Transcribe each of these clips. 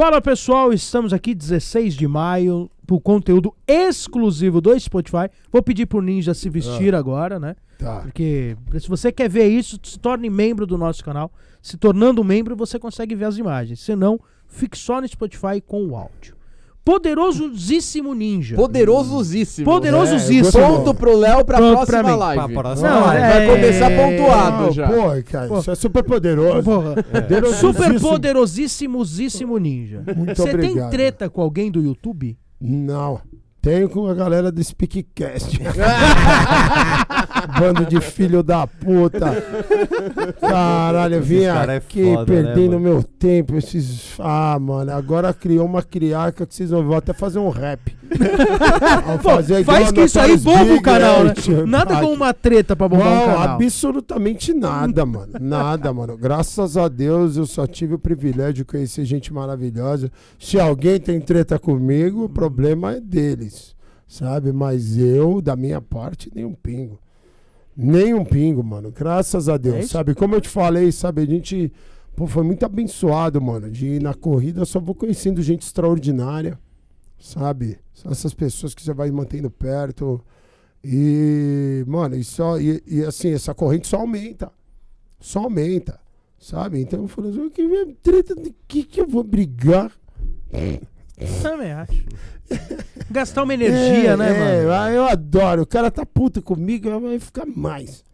Fala pessoal, estamos aqui 16 de maio pro conteúdo exclusivo do Spotify. Vou pedir pro Ninja se vestir agora, né? Tá. Porque se você quer ver isso, se torne membro do nosso canal. Se tornando membro, você consegue ver as imagens. Se não, fique só no Spotify com o áudio. Poderosíssimo Ninja. Poderosíssimo. Poderosíssimo. É, Ponto pro Léo pra Pronto pra próxima mim. live. Pra próxima Não, live. Vai é- começar pontuado Não, já. Pô, cara, Pô. isso é super poderoso. Porra. Poderosíssimo. Super poderosíssimosíssimo ninja. Muito Você tem obrigado. treta com alguém do YouTube? Não. Tenho com a galera do Speakcast. Bando de filho da puta. Caralho, eu vim cara é aqui foda, né, perdendo mano? meu tempo. Esses... Ah, mano, agora criou uma criaca que vocês vão vou até fazer um rap. Pô, faz que isso aí bomba o canal, né? Nada com uma treta pra bombar Não, um canal. absolutamente nada, mano. Nada, mano. Graças a Deus eu só tive o privilégio de conhecer gente maravilhosa. Se alguém tem treta comigo, o problema é deles, sabe? Mas eu, da minha parte, nem um pingo. Nem um pingo, mano. Graças a Deus, É sabe? Como eu te falei, sabe? A gente pô, foi muito abençoado, mano. De ir na corrida, só vou conhecendo gente extraordinária, sabe? São essas pessoas que você vai mantendo perto. E, mano, e, só, e, e, assim, essa corrente só aumenta. Só aumenta. Sabe? Então eu falei assim, que treta de que, que eu vou brigar? Também acho. Gastar uma energia, É, né, é, mano? Eu adoro. O cara tá puto comigo, vai ficar mais.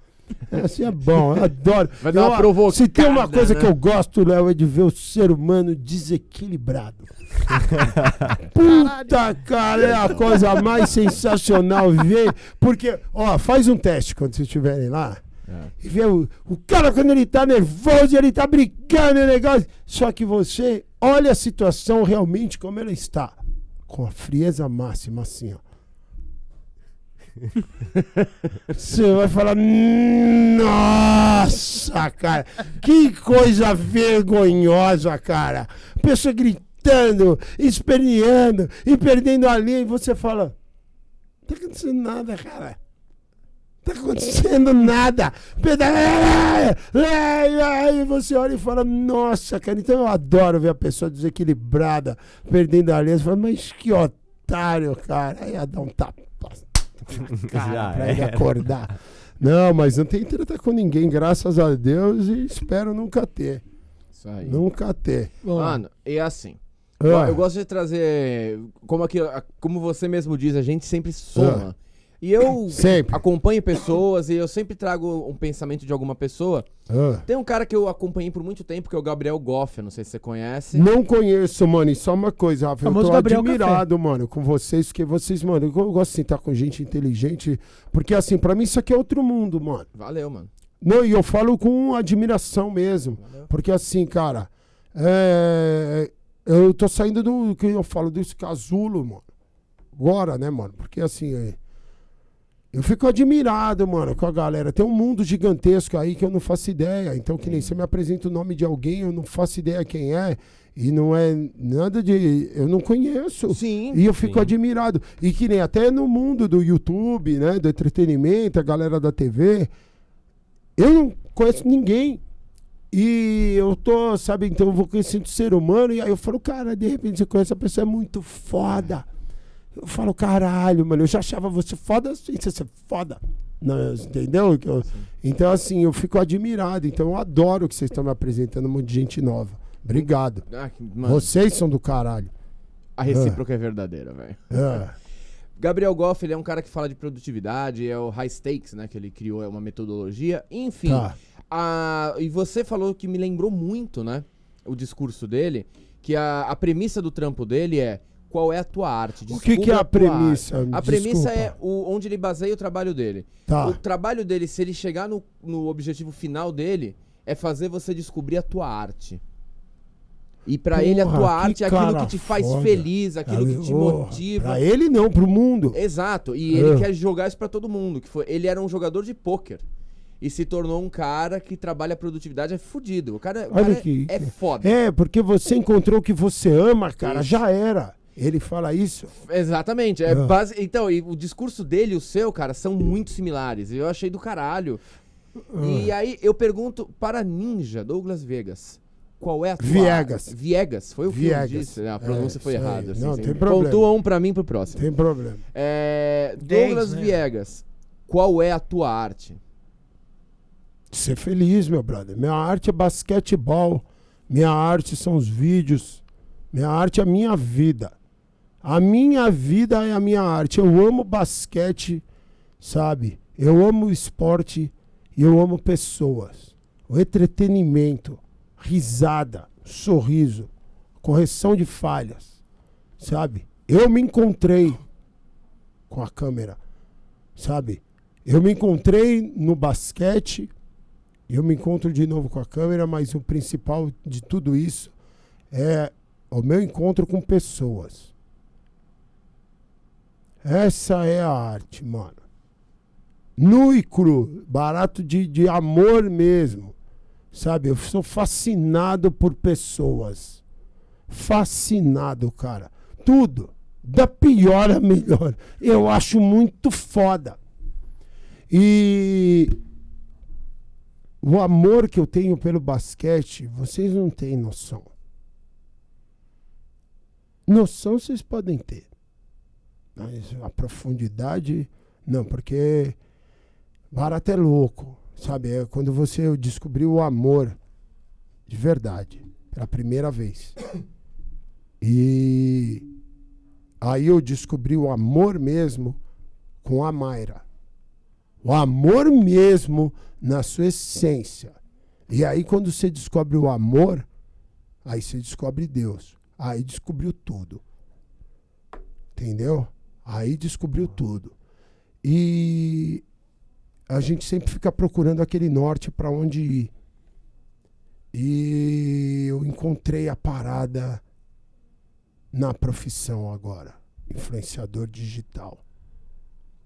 Assim é bom, eu adoro. Vai dar uma Eu- provocada, Se tem uma coisa né? que eu gosto, Léo, é de ver o ser humano desequilibrado. Puta, cara, é a coisa mais sensacional ver. Porque, ó, faz um teste quando vocês estiverem lá. E vê o, o cara quando ele tá nervoso, ele tá brincando e negócio. Só que você olha a situação realmente como ela está. Com a frieza máxima, assim, ó. Você vai falar, nossa, cara, que coisa vergonhosa, cara. Pessoa gritando, esperneando e perdendo a linha, e você fala, não tá acontecendo nada, cara. Tá acontecendo nada. Peda- Aí você olha e fala, nossa, cara, então eu adoro ver a pessoa desequilibrada, perdendo a. Você fala, mas que otário, cara. Aí ia dar um tapa cara Já pra ele era. acordar. Não, mas não tem treta com ninguém, graças a Deus, e espero nunca ter. Isso aí. Nunca ter. Mano, e assim. Ah, Eu gosto de trazer. Como, aqui, como você mesmo diz, a gente sempre soma. E eu Sempre. acompanho pessoas e eu sempre trago um pensamento de alguma pessoa. ah. Tem um cara que eu acompanhei por muito tempo, que é o Gabriel Goff, eu não sei se você conhece. Não conheço, mano. E só uma coisa, Rafa. Eu tô Gabriel admirado, mano, com vocês, porque vocês, mano, eu gosto de sentar com gente inteligente. Porque, assim, pra mim isso aqui é outro mundo, mano. Valeu, mano. Não, e eu falo com admiração mesmo. Valeu. Porque, assim, cara, é, eu tô saindo do que eu falo desse casulo, mano. Agora, né, mano? Porque, assim, é, eu fico admirado, mano, com a galera. Tem um mundo gigantesco aí que eu não faço ideia. Então, que nem você me apresenta o nome de alguém, eu não faço ideia quem é. E não é nada de. Eu não conheço. Sim. E eu fico Sim. admirado. E que nem até no mundo do YouTube, né? Do entretenimento, a galera da TV, eu não conheço ninguém. E eu tô, sabe, então eu vou conhecendo o ser humano, e aí eu falo, cara, de repente você conhece a pessoa, é muito foda. Eu falo, caralho, mano, eu já achava você foda sem você ser foda. Não, entendeu? Eu- então, assim, eu fico admirado. Então, eu adoro que vocês estão me apresentando um monte de gente nova. Obrigado. Ah, Vocês são do caralho. a recíproca é verdadeira, velho. É. Gabriel Goff, ele é um cara que fala de produtividade, é o High Stakes, né? Que ele criou, é uma metodologia. Enfim, Tá. a- e você falou que me lembrou muito, né? O discurso dele, que a, a premissa do trampo dele é qual é a tua arte? O que, que é a tua premissa? arte. A premissa Desculpa. é o, onde ele baseia o trabalho dele. Tá. O trabalho dele, se ele chegar no, no objetivo final dele, é fazer você descobrir a tua arte. E pra ele a tua arte é aquilo que te faz foda. feliz, aquilo que te motiva. Pra ele não, pro mundo. Exato, e ele Ah. quer jogar isso pra todo mundo. Que foi, ele era um jogador de pôquer. E se tornou um cara que trabalha a produtividade, é fudido. O cara, o Olha cara que- é foda. É, porque você encontrou o que você ama, cara, Isso. já era. Ele fala isso. Exatamente. É Ah. base... Então, e o discurso dele e o seu, cara, são muito similares. Eu achei do caralho. Ah. E aí eu pergunto para Ninja, Douglas Vegas, qual é a tua Viegas. Viegas, foi o que eu Viegas. disse. A pronúncia É, foi errada. assim, Não, assim. tem problema. Pontua um pra mim pro próximo. Tem problema. É, Dez, Douglas né? Viegas, qual é a tua arte? Ser feliz, meu brother. Minha arte é basquetebol. Minha arte são os vídeos. Minha arte é a minha vida. A minha vida é a minha arte. Eu amo basquete, sabe? Eu amo esporte e eu amo pessoas. O entretenimento, risada, sorriso, correção de falhas, sabe? Eu me encontrei com a câmera, sabe? Eu me encontrei no basquete, eu me encontro de novo com a câmera, mas o principal de tudo isso é o meu encontro com pessoas. Essa é a arte, mano. Nu e cru, barato de, de amor mesmo. Sabe, eu sou fascinado por pessoas. Fascinado, cara. Tudo. Da pior a melhor. Eu acho muito foda. E o amor que eu tenho pelo basquete, vocês não têm noção. Noção vocês podem ter. Mas a profundidade, não, porque barato é louco, sabe? É quando você descobriu o amor de verdade, pela primeira vez. E aí eu descobri o amor mesmo com a Mayra. O amor mesmo na sua essência. E aí quando você descobre o amor, aí você descobre Deus. Aí descobriu tudo. Entendeu? Aí descobriu tudo. E a gente sempre fica procurando aquele norte para onde ir. E eu encontrei a parada na profissão agora, influenciador digital.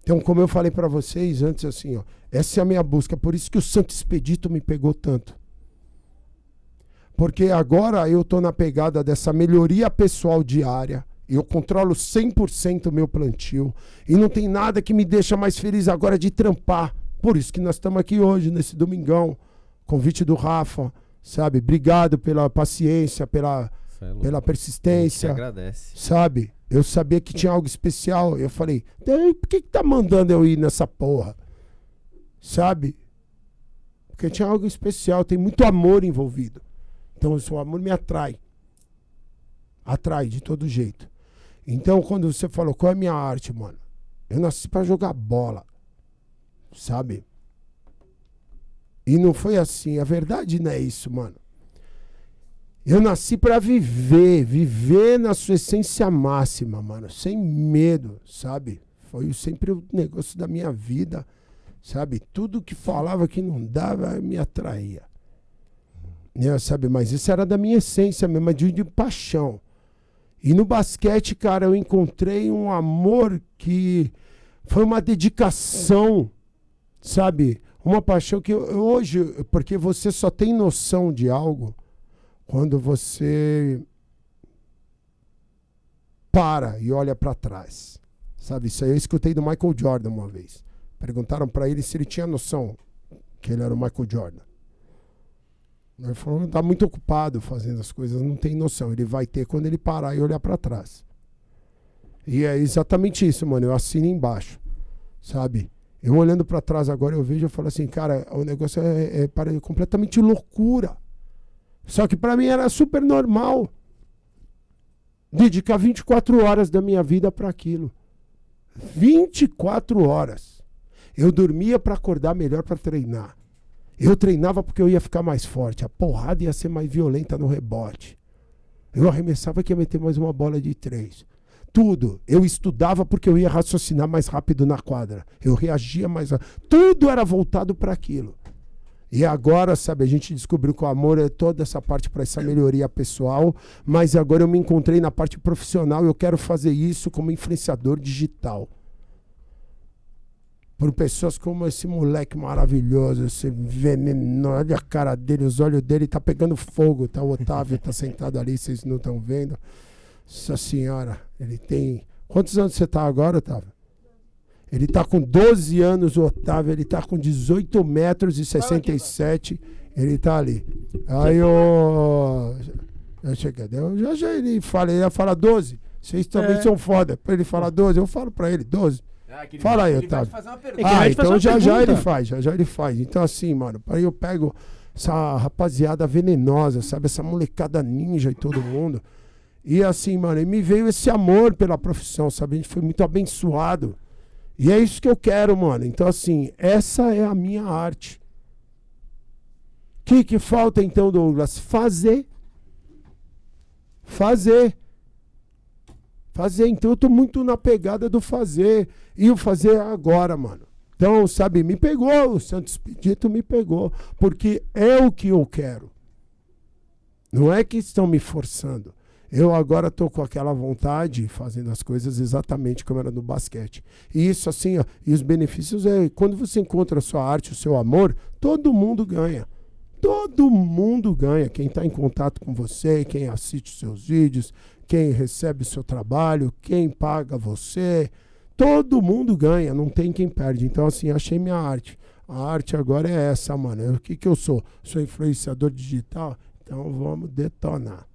Então, como eu falei para vocês antes, assim, ó, essa é a minha busca. Por isso que o Santo Expedito me pegou tanto. Porque agora eu tô na pegada dessa melhoria pessoal diária. Eu controlo 100% o meu plantio. E não tem nada que me deixa mais feliz agora de trampar. Por isso que nós estamos aqui hoje, nesse domingão. Convite do Rafa, sabe? Obrigado pela paciência, pela, é pela A gente persistência agradece. sabe? Eu sabia que tinha algo especial. Eu falei, "Daí, por que, que tá mandando eu ir nessa porra? Sabe? Porque tinha algo especial, tem muito amor envolvido. Então, o amor me atrai. Atrai de todo jeito. Então, quando você falou, qual é a minha arte, mano? Eu nasci pra jogar bola. Sabe? E não foi assim. A verdade não é isso, mano. Eu nasci pra viver, viver na sua essência máxima, mano, sem medo, sabe? Foi sempre o negócio da minha vida, sabe? Tudo que falava que não dava me atraía. Né, sabe? Mas isso era da minha essência mesmo, de, de paixão. E no basquete, cara, eu encontrei um amor que foi uma dedicação, sabe? Uma paixão que eu- hoje, porque você só tem noção de algo quando você para e olha para trás. Sabe, isso aí eu escutei do Michael Jordan uma vez. Perguntaram para ele se ele tinha noção que ele era o Michael Jordan. Ele falou, tá muito ocupado fazendo as coisas, não tem noção. Ele vai ter quando ele parar e olhar para trás. E é exatamente isso, mano. Eu assino embaixo, sabe? Eu olhando para trás agora, eu vejo e falo assim, cara, o negócio é, é para- completamente loucura. Só que para mim era super normal dedicar 24 horas da minha vida para aquilo. 24 horas. Eu dormia para acordar melhor para treinar. Eu treinava porque eu ia ficar mais forte. A porrada ia ser mais violenta no rebote. Eu arremessava que ia meter mais uma bola de três. Tudo. Eu estudava porque eu ia raciocinar mais rápido na quadra. Eu reagia mais. Tudo era voltado para aquilo. E agora, sabe, a gente descobriu que o amor é toda essa parte para essa melhoria pessoal, mas agora eu me encontrei na parte profissional e eu quero fazer isso como influenciador digital. Por pessoas como esse moleque maravilhoso, esse veneno, olha a cara dele, os olhos dele, tá pegando fogo, tá? O Otávio tá sentado ali, vocês não estão vendo. Nossa senhora, ele tem. Quantos anos você tá agora, Otávio? Ele tá com 12 anos, o Otávio, ele tá com 18 metros e 67 Ele tá ali. Aí eu. Eu cheguei, eu já já ele fala, ele ia falar 12. Vocês também É. são foda. Pra ele falar 12, eu falo pra ele 12. Ah, Fala aí, Otávio. Ah, então já já ele faz, já já ele faz. Então assim, mano, aí eu pego essa rapaziada venenosa, sabe? Essa molecada ninja e todo mundo. E assim, mano, e me veio esse amor pela profissão, sabe? A gente foi muito abençoado. E é isso que eu quero, mano. Então assim, essa é a minha arte. O que, que falta então, Douglas? Fazer. Fazer. Fazer. Então eu tô muito na pegada do fazer. E o fazer é agora, mano. Então, sabe, me pegou. O Santos Expedito me pegou. Porque é o que eu quero. Não é que estão me forçando. Eu agora tô com aquela vontade, fazendo as coisas exatamente como era no basquete. E isso assim, ó, e os benefícios é quando você encontra a sua arte, o seu amor, todo mundo ganha. Todo mundo ganha. Quem está em contato com você, quem assiste os seus vídeos, quem recebe o seu trabalho, quem paga você. Todo mundo ganha, não tem quem perde. Então, assim, achei minha arte. A arte agora é essa, mano. O que, que eu sou? Sou influenciador digital? Então vamos detonar.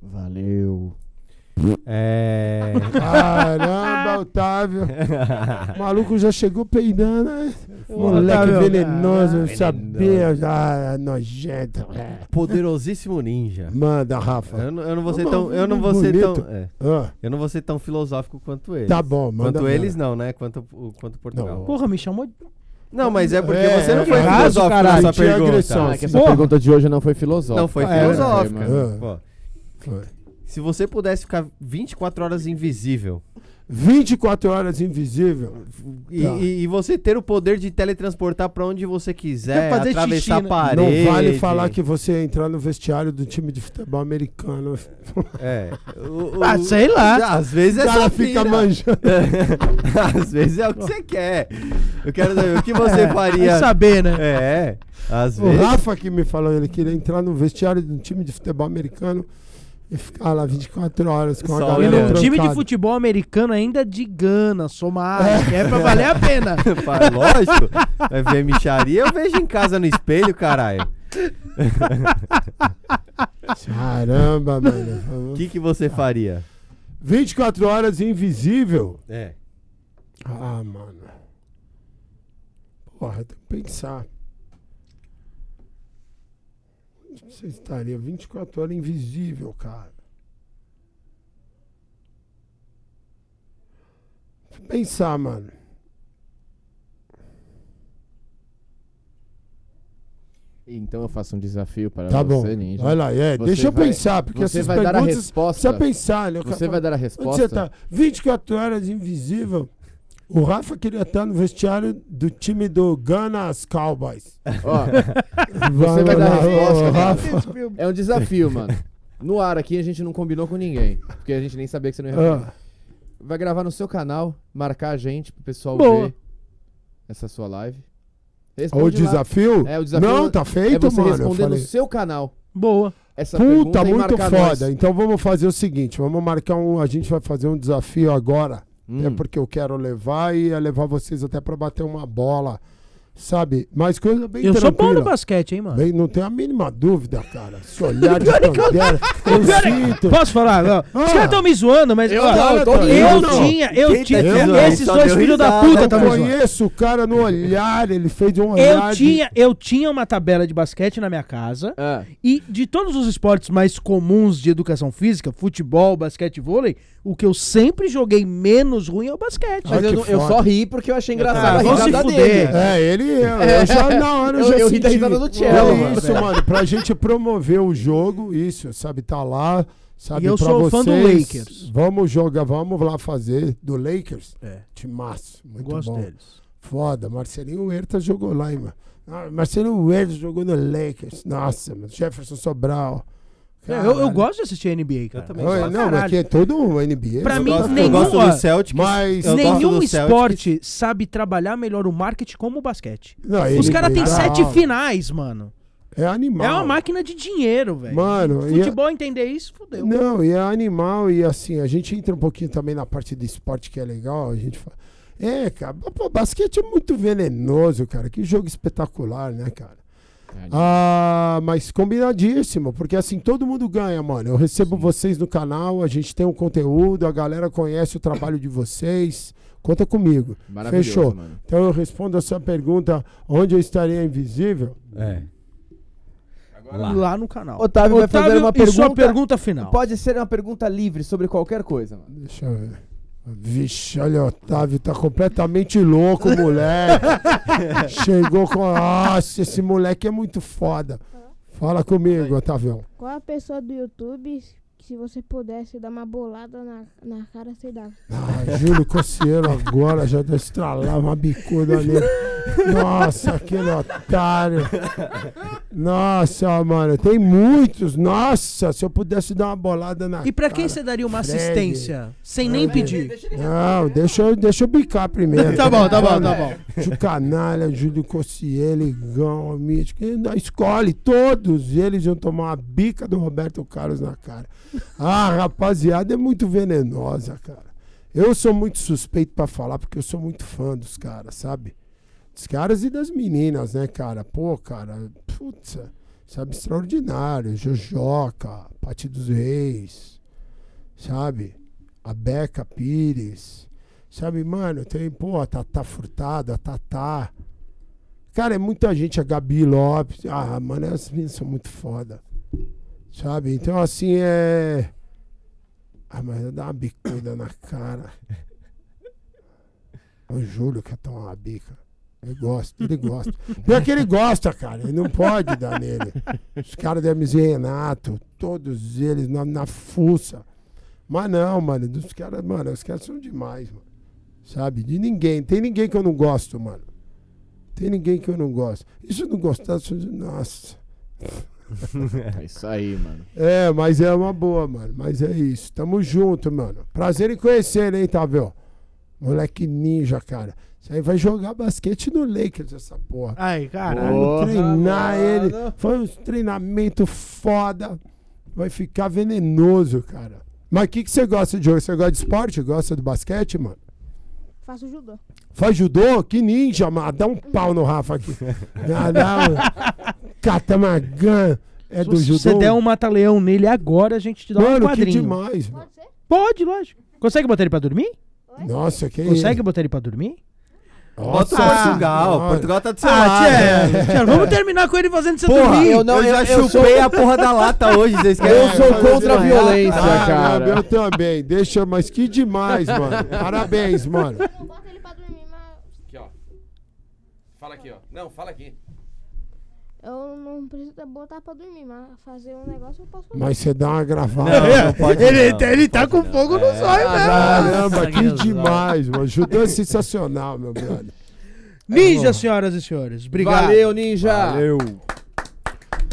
Valeu. É. Caramba, Otávio. O maluco já chegou peidando, né? Moleque Otávio, venenoso, sabia. Ah, nojento. é. Poderosíssimo ninja. Manda, Rafa. Eu não, eu não vou ser tão. Eu não não vou ser tão. é, Ah, eu não vou ser tão filosófico quanto eles. tá bom, manda. Quanto eles não, né? Quanto, quanto Portugal. Não. Porra, me chamou de. Não, mas é porque É, você não é foi raso, filosófico caralho. nessa pergunta. agressão. Ah, é que essa Porra. pergunta de hoje não foi filosófica. Não foi É, filosófica. Foi. se você pudesse ficar 24 horas invisível 24 horas invisível. e, Tá. e- e você ter o poder de teletransportar pra onde você quiser, Fazer atravessar xixi, a né? parede. Não vale falar que você entrar no vestiário do time de futebol americano. É. O- o- Ah, sei lá. Às vezes O é cara só fica manjando. Às vezes é o que você quer. Eu quero saber o que você É, faria. vai saber, né? É, às O vezes. Rafa que me falou, ele queria entrar no vestiário de um time de futebol americano e ficar lá 24 horas com a Só E galera olhando. num time de futebol americano ainda de Gana, Somália, que é pra valer a pena. Lógico. Vai ver micharia, eu vejo em casa no espelho, caralho. Caramba, mano. O que, que você faria? 24 horas invisível. É. Ah, mano. Porra, tem que pensar. Onde você estaria 24 horas invisível, cara? Pensar, mano. Então eu faço um desafio para Tá bom. você, Ninja. Vai lá, é. Você deixa eu vai- pensar, porque você essas vai dar a perguntas resposta. precisa pensar, né? Você vai dar a Onde resposta? você tá? 24 horas invisível. O Rafa queria estar no vestiário do time do Gunas Cowboys. Ó, Você vai dar a resposta, ô. Rafa. é um desafio, mano. No ar aqui a gente não combinou com ninguém. Porque a gente nem sabia que você não ia responder. Ah, Vai gravar no seu canal, marcar a gente pro pessoal Boa. ver essa sua live. o Responde lá. desafio? É, o desafio Não, tá é feito, você mano. Responder no seu canal Boa. essa Puta, muito foda. nós. Então vamos fazer o seguinte: vamos marcar um. A gente vai fazer um desafio agora. Hum. É porque eu quero levar e ia levar vocês até pra bater uma bola. Sabe? Mas coisa bem Eu sou bom tranquila. no basquete, hein, mano? Bem, não tenho a mínima dúvida, cara. Se olhar de eu sinto. Posso falar? Ó, Os Ah. caras estão me zoando, mas Eu ó, não, eu tô eu, não. tinha, eu Quem tá tinha, te zoando? esses dois filhos da puta estão me zoando. Conheço o cara no olhar, ele fez um olhar. Eu de- tinha, eu tinha uma tabela de basquete na minha casa Ah, e de todos os esportes mais comuns de educação física, futebol, basquete e vôlei, o que eu sempre joguei menos ruim é o basquete. mas Ah, eu, eu só ri porque eu achei Ah, engraçado a vão se fuder. dele. É, ele, eu, eu já na hora eu, Eu- já eu senti. risada do É Thiago, mano. isso, mano, pra gente promover o jogo, isso, sabe, tá lá, sabe, E eu pra sou vocês. fã do Lakers. Vamos jogar, vamos lá fazer do Lakers. É, Timaço, muito gosto bom. deles. Foda, Marcelinho Huerta jogou lá, hein, mano. Ah, Marcelinho Huerta jogou no Lakers. Nossa, mano, Jefferson Sobral. É, eu, eu gosto de assistir NBA, cara. também Oi, Pra não, mas caralho. aqui é todo um NBA. Pra eu mim, gosto, eu nenhum- gosto ó, do Celtics. Mas eu gosto Nenhum do Celtics. esporte sabe trabalhar melhor o marketing como o basquete. Não, Os caras têm é sete finais, mano. É animal. É uma máquina de dinheiro, velho. Mano, e- Futebol entender isso, fudeu. Não, e é animal, e assim, a gente entra um pouquinho também na parte do esporte que é legal, a gente fala. É, cara, pô, basquete é muito venenoso, cara. Que jogo espetacular, né, cara? Ah, mas combinadíssimo, porque assim todo mundo ganha, mano. Eu recebo vocês no canal, a gente tem um conteúdo, a galera conhece o trabalho de vocês. Conta comigo. Maravilhoso, Fechou. mano. Então eu respondo a sua pergunta: onde eu estaria invisível? É. Lá. Lá no canal. Otávio vai fazer uma e sua pergunta- pergunta final. Pode ser uma pergunta livre sobre qualquer coisa, mano. Deixa eu ver. Vixe, olha, o Otávio tá completamente louco, moleque. Chegou com. Nossa, esse moleque é muito foda. Fala comigo, Otávio. Qual a pessoa do YouTube, que se você pudesse dar uma bolada na, na cara, você dava? Ah, Júlio Cossielo agora já estralava uma bicuda nele. Nossa, aquele otário. Nossa, mano, tem muitos. Nossa, se eu pudesse dar uma bolada na E pra quem cara. você daria uma Fred. assistência? Sem nem pedir. Não, deixa eu, deixa eu bicar primeiro. Tá bom, tá bom, tá bom. Júlio Canalha, Júlio Cossielo, Igão, Mítico. Escolhe, todos eles iam tomar uma bica do Roberto Carlos na cara. Ah, rapaziada, é muito venenosa, cara. Eu sou muito suspeito pra falar, porque eu sou muito fã dos caras, sabe? Dos caras e das meninas, né, cara? Pô, cara, putz, sabe, extraordinário. Jojoca, Pati dos Reis, sabe? A Beca Pires. Sabe, mano, tem, pô, a Tatá Furtado, a Tatá. Cara, é muita gente, a Gabi Lopes. Ah, mano, as meninas são muito foda. Sabe? Então, assim, é. Ah, mas dá uma bicuda na cara. O Júlio quer tomar uma bica. Ele gosta, ele gosta. Pior que ele gosta, cara. Ele não pode dar nele. Os caras da MZ Renato, todos eles na, na fuça. Mas não, mano, dos caras, mano, os caras são demais, mano. Sabe? De ninguém. Tem ninguém que eu não gosto, mano. Tem ninguém que eu não gosto. E se eu não gostar, eu sou de- nossa. É isso aí, mano. É, mas é uma boa, mano. Mas é isso. Tamo junto, mano. Prazer em conhecer, hein, Tavio? Moleque ninja, cara. Isso aí vai jogar basquete no Lakers, essa porra. Ai, caralho. Porra, treinar mano. ele. Foi um treinamento foda. Vai ficar venenoso, cara. Mas o que, que você gosta de jogo? Você gosta de esporte? Gosta do basquete, mano? Faço judô. Faz judô? Que ninja, mano. Dá um pau no Rafa aqui. Dá, dá um... Catamagan. É do Se judô? você der um mata-leão nele agora, a gente te dá um Mano, que quadrinho. demais, mano. Pode ser? Pode, lógico. Consegue botar ele pra dormir? Nossa, que Consegue botar ele pra dormir? Bota Portugal. Portugal tá do seu Ah, lado. tchê, tchê, vamos terminar com ele fazendo você Porra, dormir. eu não- eu já eu sou- chupei a porra da lata hoje. Vocês Eu querem? sou mas contra a eu- violência, Ah, cara. Eu também. Deixa, mas que demais, mano. Parabéns, mano. Eu boto ele pra dormir, mas Aqui, ó. Fala aqui, ó. Não, fala aqui. Eu não preciso botar pra dormir, mas fazer um negócio eu posso fazer. Mas você dá uma gravada. Não, não pode ele, não, ele não tá com não. fogo nos olhos mesmo. Caramba, que demais, mano. Judô é sensacional, meu brother. Ninja, senhoras e senhores. Obrigado. Valeu, ninja. Valeu.